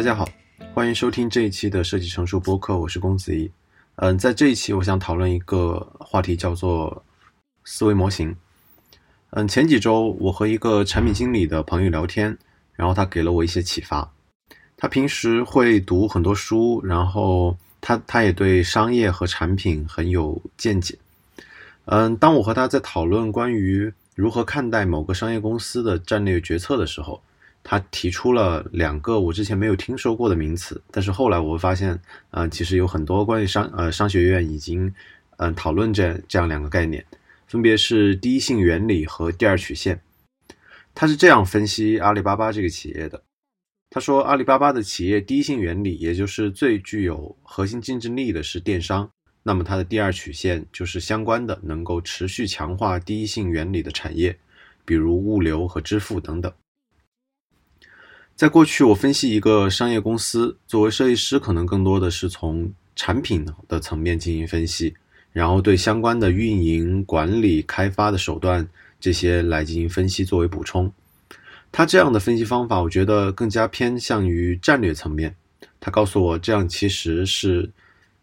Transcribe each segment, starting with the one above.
大家好，欢迎收听这一期的设计成熟播客，我是公子怡。嗯，在这一期我想讨论一个话题，叫做思维模型。嗯，前几周我和一个产品经理的朋友聊天，然后他给了我一些启发。他平时会读很多书，然后他他也对商业和产品很有见解。嗯，当我和他在讨论关于如何看待某个商业公司的战略决策的时候，他提出了两个我之前没有听说过的名词，但是后来我会发现，呃，其实有很多关于商呃商学院已经嗯讨论这这样两个概念，分别是第一性原理和第二曲线。他是这样分析阿里巴巴这个企业的，他说阿里巴巴的企业第一性原理，也就是最具有核心竞争力的是电商，那么它的第二曲线就是相关的能够持续强化第一性原理的产业，比如物流和支付等等。在过去，我分析一个商业公司，作为设计师，可能更多的是从产品的层面进行分析，然后对相关的运营、管理、开发的手段这些来进行分析作为补充。他这样的分析方法，我觉得更加偏向于战略层面。他告诉我，这样其实是，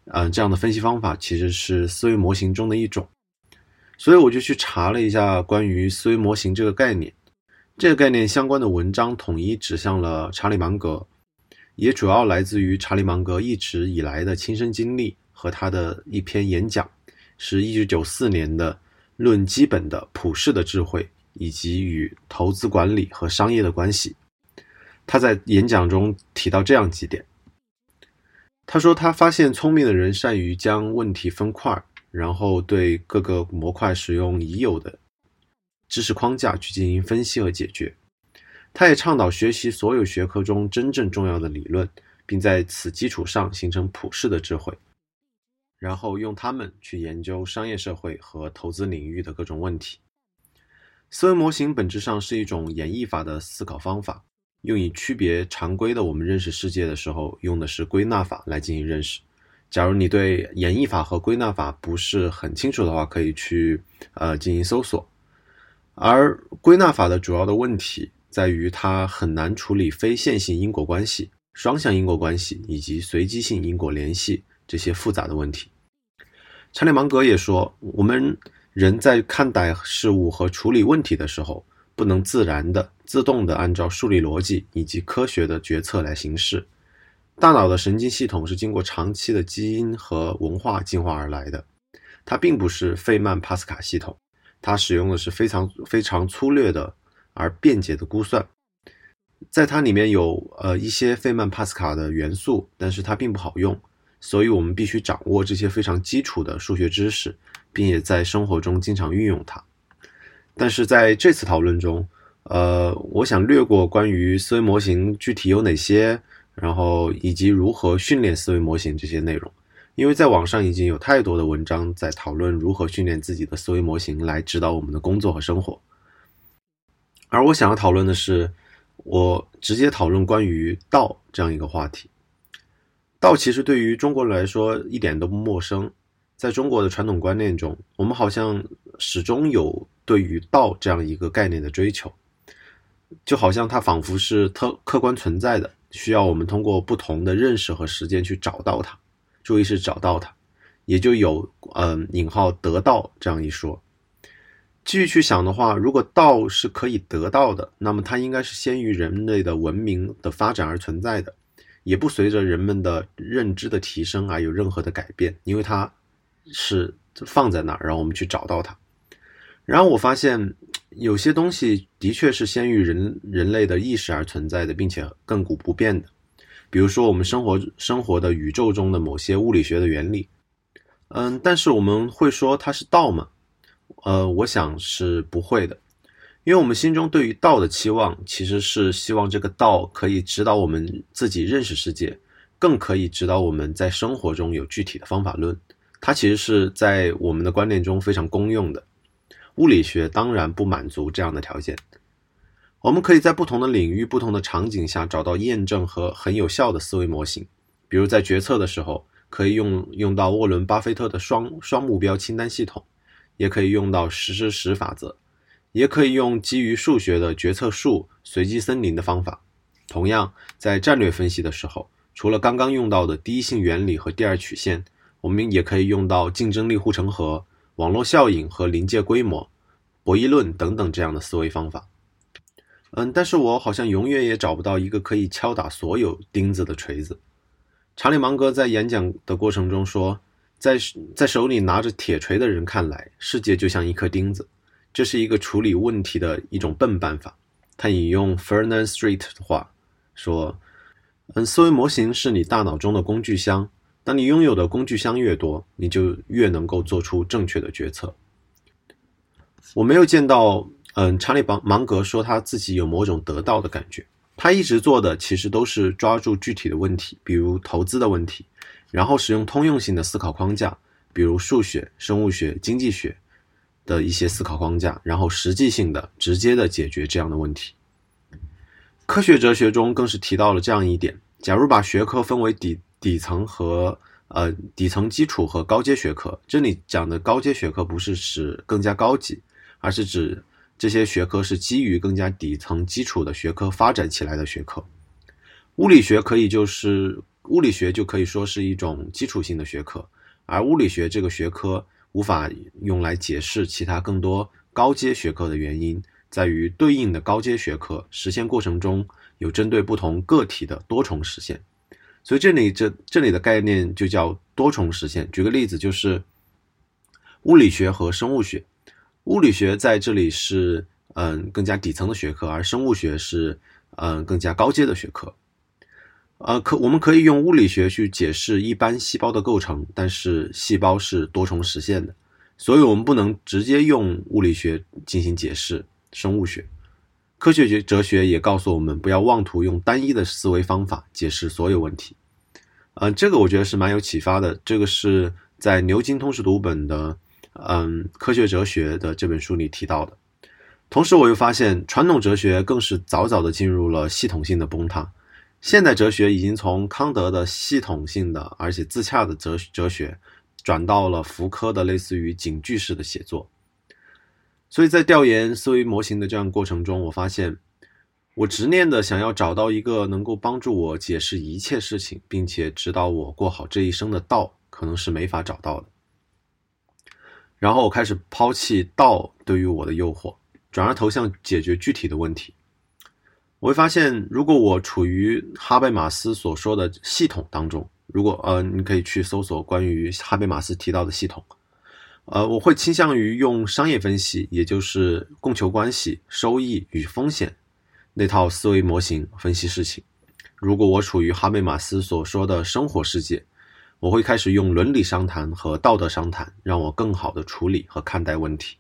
嗯，这样的分析方法其实是思维模型中的一种。所以我就去查了一下关于思维模型这个概念。这个概念相关的文章统一指向了查理芒格，也主要来自于查理芒格一直以来的亲身经历和他的一篇演讲，是一九九四年的《论基本的普世的智慧以及与投资管理和商业的关系》。他在演讲中提到这样几点：他说，他发现聪明的人善于将问题分块，然后对各个模块使用已有的。知识框架去进行分析和解决。他也倡导学习所有学科中真正重要的理论，并在此基础上形成普世的智慧，然后用它们去研究商业社会和投资领域的各种问题。思维模型本质上是一种演绎法的思考方法，用以区别常规的我们认识世界的时候用的是归纳法来进行认识。假如你对演绎法和归纳法不是很清楚的话，可以去呃进行搜索。而归纳法的主要的问题在于，它很难处理非线性因果关系、双向因果关系以及随机性因果联系这些复杂的问题。查理芒格也说，我们人在看待事物和处理问题的时候，不能自然的、自动的按照数理逻辑以及科学的决策来行事。大脑的神经系统是经过长期的基因和文化进化而来的，它并不是费曼帕斯卡系统。它使用的是非常非常粗略的而便捷的估算，在它里面有呃一些费曼帕斯卡的元素，但是它并不好用，所以我们必须掌握这些非常基础的数学知识，并且在生活中经常运用它。但是在这次讨论中，呃，我想略过关于思维模型具体有哪些，然后以及如何训练思维模型这些内容。因为在网上已经有太多的文章在讨论如何训练自己的思维模型来指导我们的工作和生活，而我想要讨论的是，我直接讨论关于道这样一个话题。道其实对于中国人来说一点都不陌生，在中国的传统观念中，我们好像始终有对于道这样一个概念的追求，就好像它仿佛是特客观存在的，需要我们通过不同的认识和实践去找到它。注意是找到它，也就有嗯引号得到这样一说。继续去想的话，如果道是可以得到的，那么它应该是先于人类的文明的发展而存在的，也不随着人们的认知的提升而有任何的改变，因为它是放在那儿，让我们去找到它。然后我发现有些东西的确是先于人人类的意识而存在的，并且亘古不变的。比如说，我们生活生活的宇宙中的某些物理学的原理，嗯，但是我们会说它是道吗？呃，我想是不会的，因为我们心中对于道的期望，其实是希望这个道可以指导我们自己认识世界，更可以指导我们在生活中有具体的方法论。它其实是在我们的观念中非常公用的。物理学当然不满足这样的条件。我们可以在不同的领域、不同的场景下找到验证和很有效的思维模型。比如在决策的时候，可以用用到沃伦·巴菲特的双双目标清单系统，也可以用到十十十法则，也可以用基于数学的决策树、随机森林的方法。同样，在战略分析的时候，除了刚刚用到的第一性原理和第二曲线，我们也可以用到竞争力护城河、网络效应和临界规模、博弈论等等这样的思维方法。嗯，但是我好像永远也找不到一个可以敲打所有钉子的锤子。查理芒格在演讲的过程中说，在在手里拿着铁锤的人看来，世界就像一颗钉子，这是一个处理问题的一种笨办法。他引用 Fernand Street 的话。说，嗯，思维模型是你大脑中的工具箱。当你拥有的工具箱越多，你就越能够做出正确的决策。我没有见到，嗯，查理芒芒格说他自己有某种得到的感觉。他一直做的其实都是抓住具体的问题，比如投资的问题，然后使用通用性的思考框架，比如数学、生物学、经济学的一些思考框架，然后实际性的、直接的解决这样的问题。科学哲学中更是提到了这样一点：假如把学科分为底底层和呃底层基础和高阶学科，这里讲的高阶学科不是指更加高级，而是指这些学科是基于更加底层基础的学科发展起来的学科。物理学可以就是物理学就可以说是一种基础性的学科，而物理学这个学科无法用来解释其他更多高阶学科的原因。在于对应的高阶学科实现过程中有针对不同个体的多重实现，所以这里这这里的概念就叫多重实现。举个例子，就是物理学和生物学，物理学在这里是嗯更加底层的学科，而生物学是嗯更加高阶的学科。呃，可我们可以用物理学去解释一般细胞的构成，但是细胞是多重实现的，所以我们不能直接用物理学进行解释。生物学、科学学哲学也告诉我们，不要妄图用单一的思维方法解释所有问题。嗯，这个我觉得是蛮有启发的。这个是在牛津通识读本的嗯科学哲学的这本书里提到的。同时，我又发现传统哲学更是早早的进入了系统性的崩塌。现代哲学已经从康德的系统性的而且自洽的哲哲学，转到了福柯的类似于警句式的写作。所以在调研思维模型的这样过程中，我发现，我执念的想要找到一个能够帮助我解释一切事情，并且指导我过好这一生的道，可能是没法找到的。然后我开始抛弃道对于我的诱惑，转而投向解决具体的问题。我会发现，如果我处于哈贝马斯所说的系统当中，如果呃，你可以去搜索关于哈贝马斯提到的系统。呃，我会倾向于用商业分析，也就是供求关系、收益与风险那套思维模型分析事情。如果我处于哈贝马斯所说的生活世界，我会开始用伦理商谈和道德商谈，让我更好的处理和看待问题。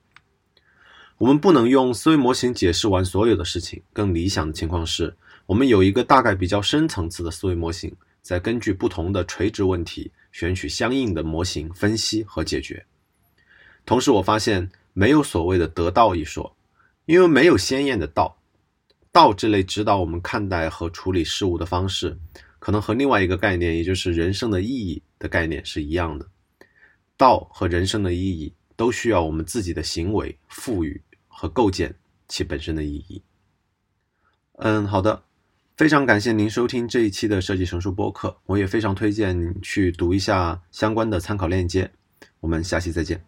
我们不能用思维模型解释完所有的事情。更理想的情况是，我们有一个大概比较深层次的思维模型，再根据不同的垂直问题，选取相应的模型分析和解决。同时，我发现没有所谓的得道一说，因为没有鲜艳的道。道这类指导我们看待和处理事物的方式，可能和另外一个概念，也就是人生的意义的概念是一样的。道和人生的意义都需要我们自己的行为赋予和构建其本身的意义。嗯，好的，非常感谢您收听这一期的设计成熟播客，我也非常推荐您去读一下相关的参考链接。我们下期再见。